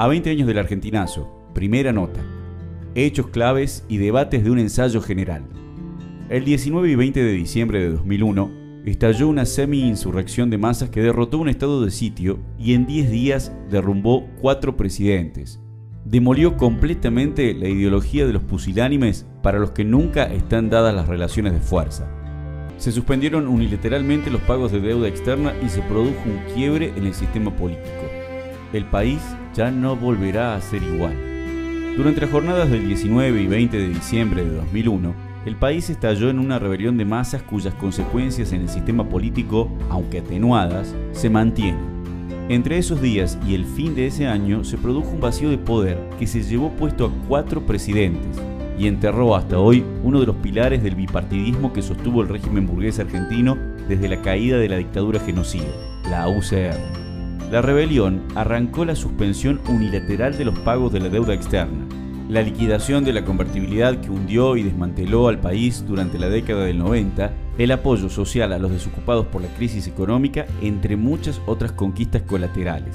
A 20 años del argentinazo, primera nota. Hechos claves y debates de un ensayo general. El 19 y 20 de diciembre de 2001 estalló una semi-insurrección de masas que derrotó un estado de sitio y en 10 días derrumbó cuatro presidentes. Demolió completamente la ideología de los pusilánimes para los que nunca están dadas las relaciones de fuerza. Se suspendieron unilateralmente los pagos de deuda externa y se produjo un quiebre en el sistema político. El país ya no volverá a ser igual. Durante las jornadas del 19 y 20 de diciembre de 2001, el país estalló en una rebelión de masas cuyas consecuencias en el sistema político, aunque atenuadas, se mantienen. Entre esos días y el fin de ese año se produjo un vacío de poder que se llevó puesto a cuatro presidentes y enterró hasta hoy uno de los pilares del bipartidismo que sostuvo el régimen burgués argentino desde la caída de la dictadura genocida, la UCR. La rebelión arrancó la suspensión unilateral de los pagos de la deuda externa, la liquidación de la convertibilidad que hundió y desmanteló al país durante la década del 90, el apoyo social a los desocupados por la crisis económica, entre muchas otras conquistas colaterales.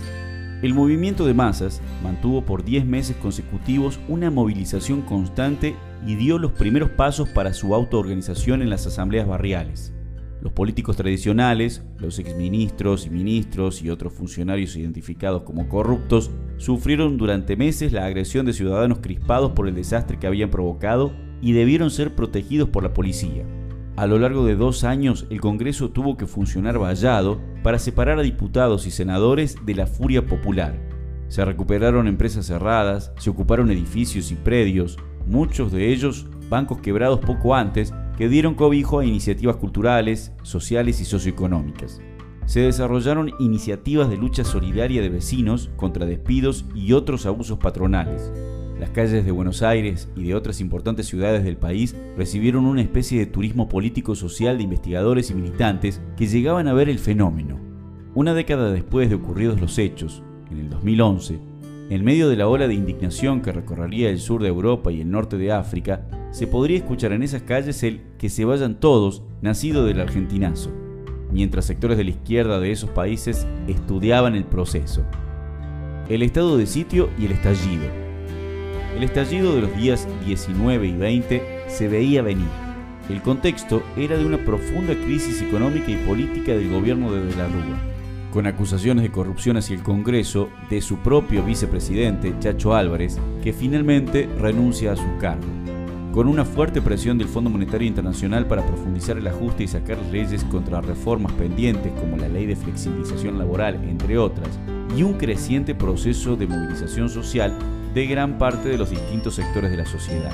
El movimiento de masas mantuvo por 10 meses consecutivos una movilización constante y dio los primeros pasos para su autoorganización en las asambleas barriales. Los políticos tradicionales, los exministros y ministros y otros funcionarios identificados como corruptos sufrieron durante meses la agresión de ciudadanos crispados por el desastre que habían provocado y debieron ser protegidos por la policía. A lo largo de dos años, el Congreso tuvo que funcionar vallado para separar a diputados y senadores de la furia popular. Se recuperaron empresas cerradas, se ocuparon edificios y predios, muchos de ellos bancos quebrados poco antes que dieron cobijo a iniciativas culturales, sociales y socioeconómicas. Se desarrollaron iniciativas de lucha solidaria de vecinos contra despidos y otros abusos patronales. Las calles de Buenos Aires y de otras importantes ciudades del país recibieron una especie de turismo político-social de investigadores y militantes que llegaban a ver el fenómeno. Una década después de ocurridos los hechos, en el 2011, en medio de la ola de indignación que recorrería el sur de Europa y el norte de África, se podría escuchar en esas calles el que se vayan todos, nacido del argentinazo, mientras sectores de la izquierda de esos países estudiaban el proceso. El estado de sitio y el estallido. El estallido de los días 19 y 20 se veía venir. El contexto era de una profunda crisis económica y política del gobierno de De la Rúa, con acusaciones de corrupción hacia el Congreso de su propio vicepresidente, Chacho Álvarez, que finalmente renuncia a su cargo con una fuerte presión del Fondo Monetario Internacional para profundizar el ajuste y sacar leyes contra reformas pendientes como la ley de flexibilización laboral, entre otras, y un creciente proceso de movilización social de gran parte de los distintos sectores de la sociedad.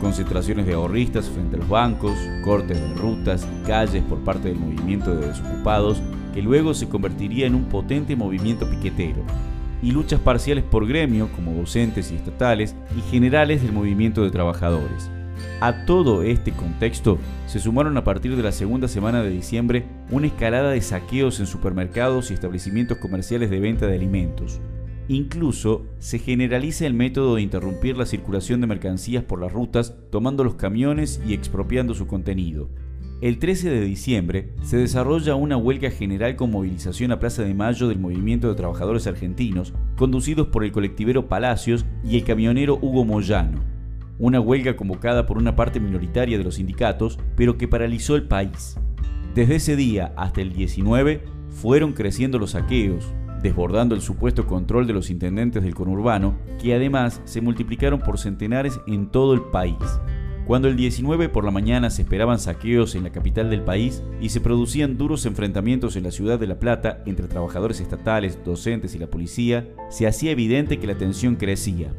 Concentraciones de ahorristas frente a los bancos, cortes de rutas y calles por parte del movimiento de desocupados, que luego se convertiría en un potente movimiento piquetero, y luchas parciales por gremio, como docentes y estatales, y generales del movimiento de trabajadores. A todo este contexto se sumaron a partir de la segunda semana de diciembre una escalada de saqueos en supermercados y establecimientos comerciales de venta de alimentos. Incluso se generaliza el método de interrumpir la circulación de mercancías por las rutas tomando los camiones y expropiando su contenido. El 13 de diciembre se desarrolla una huelga general con movilización a Plaza de Mayo del Movimiento de Trabajadores Argentinos, conducidos por el colectivero Palacios y el camionero Hugo Moyano. Una huelga convocada por una parte minoritaria de los sindicatos, pero que paralizó el país. Desde ese día hasta el 19 fueron creciendo los saqueos, desbordando el supuesto control de los intendentes del conurbano, que además se multiplicaron por centenares en todo el país. Cuando el 19 por la mañana se esperaban saqueos en la capital del país y se producían duros enfrentamientos en la ciudad de La Plata entre trabajadores estatales, docentes y la policía, se hacía evidente que la tensión crecía.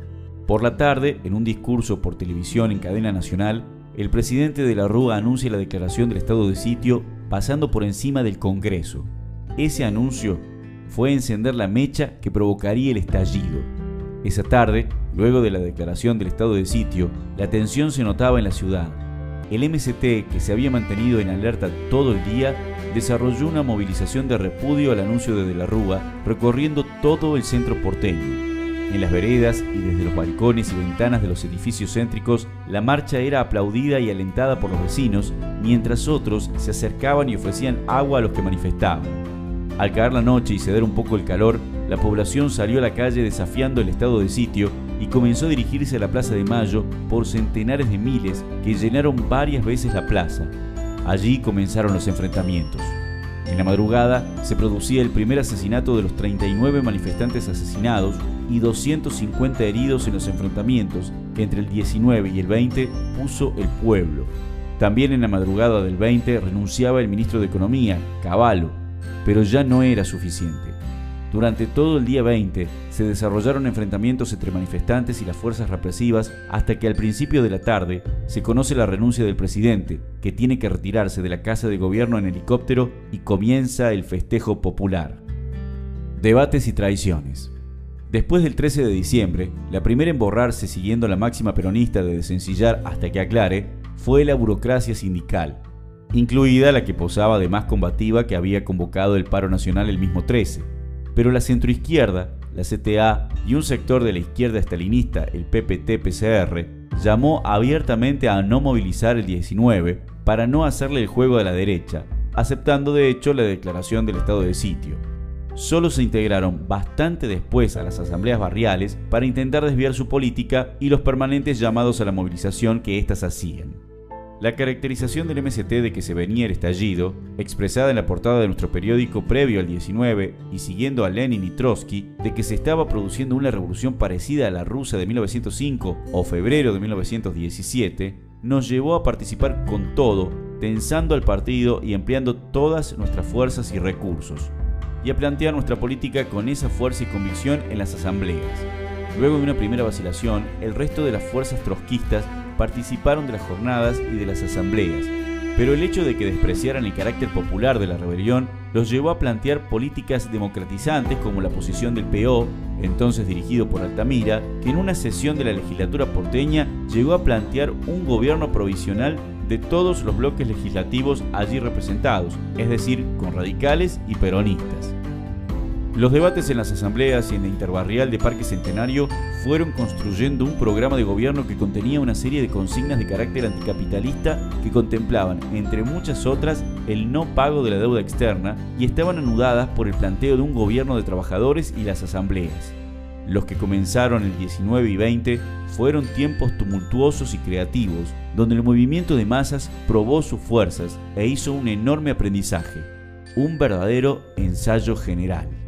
Por la tarde, en un discurso por televisión en cadena nacional, el presidente de la Rúa anuncia la declaración del estado de sitio pasando por encima del Congreso. Ese anuncio fue encender la mecha que provocaría el estallido. Esa tarde, Luego de la declaración del estado de sitio, la tensión se notaba en la ciudad. El MST, que se había mantenido en alerta todo el día, desarrolló una movilización de repudio al anuncio de De la Rúa, recorriendo todo el centro porteño. En las veredas y desde los balcones y ventanas de los edificios céntricos, la marcha era aplaudida y alentada por los vecinos, mientras otros se acercaban y ofrecían agua a los que manifestaban. Al caer la noche y ceder un poco el calor, la población salió a la calle desafiando el estado de sitio y comenzó a dirigirse a la Plaza de Mayo por centenares de miles que llenaron varias veces la plaza. Allí comenzaron los enfrentamientos. En la madrugada se producía el primer asesinato de los 39 manifestantes asesinados y 250 heridos en los enfrentamientos que entre el 19 y el 20 puso el pueblo. También en la madrugada del 20 renunciaba el ministro de Economía, Cavallo, pero ya no era suficiente. Durante todo el día 20 se desarrollaron enfrentamientos entre manifestantes y las fuerzas represivas hasta que al principio de la tarde se conoce la renuncia del presidente, que tiene que retirarse de la casa de gobierno en helicóptero y comienza el festejo popular. Debates y traiciones. Después del 13 de diciembre, la primera en borrarse siguiendo la máxima peronista de desencillar hasta que aclare fue la burocracia sindical, incluida la que posaba de más combativa que había convocado el paro nacional el mismo 13 pero la centroizquierda, la CTA y un sector de la izquierda estalinista, el PPT-PCR, llamó abiertamente a no movilizar el 19 para no hacerle el juego a la derecha, aceptando de hecho la declaración del estado de sitio. Solo se integraron bastante después a las asambleas barriales para intentar desviar su política y los permanentes llamados a la movilización que éstas hacían. La caracterización del MST de que se venía el estallido, expresada en la portada de nuestro periódico previo al 19 y siguiendo a Lenin y Trotsky, de que se estaba produciendo una revolución parecida a la rusa de 1905 o febrero de 1917, nos llevó a participar con todo, tensando al partido y empleando todas nuestras fuerzas y recursos, y a plantear nuestra política con esa fuerza y convicción en las asambleas. Luego de una primera vacilación, el resto de las fuerzas trotskistas participaron de las jornadas y de las asambleas, pero el hecho de que despreciaran el carácter popular de la rebelión los llevó a plantear políticas democratizantes como la posición del PO, entonces dirigido por Altamira, que en una sesión de la legislatura porteña llegó a plantear un gobierno provisional de todos los bloques legislativos allí representados, es decir, con radicales y peronistas. Los debates en las asambleas y en la interbarrial de Parque Centenario fueron construyendo un programa de gobierno que contenía una serie de consignas de carácter anticapitalista que contemplaban, entre muchas otras, el no pago de la deuda externa y estaban anudadas por el planteo de un gobierno de trabajadores y las asambleas. Los que comenzaron el 19 y 20 fueron tiempos tumultuosos y creativos, donde el movimiento de masas probó sus fuerzas e hizo un enorme aprendizaje, un verdadero ensayo general.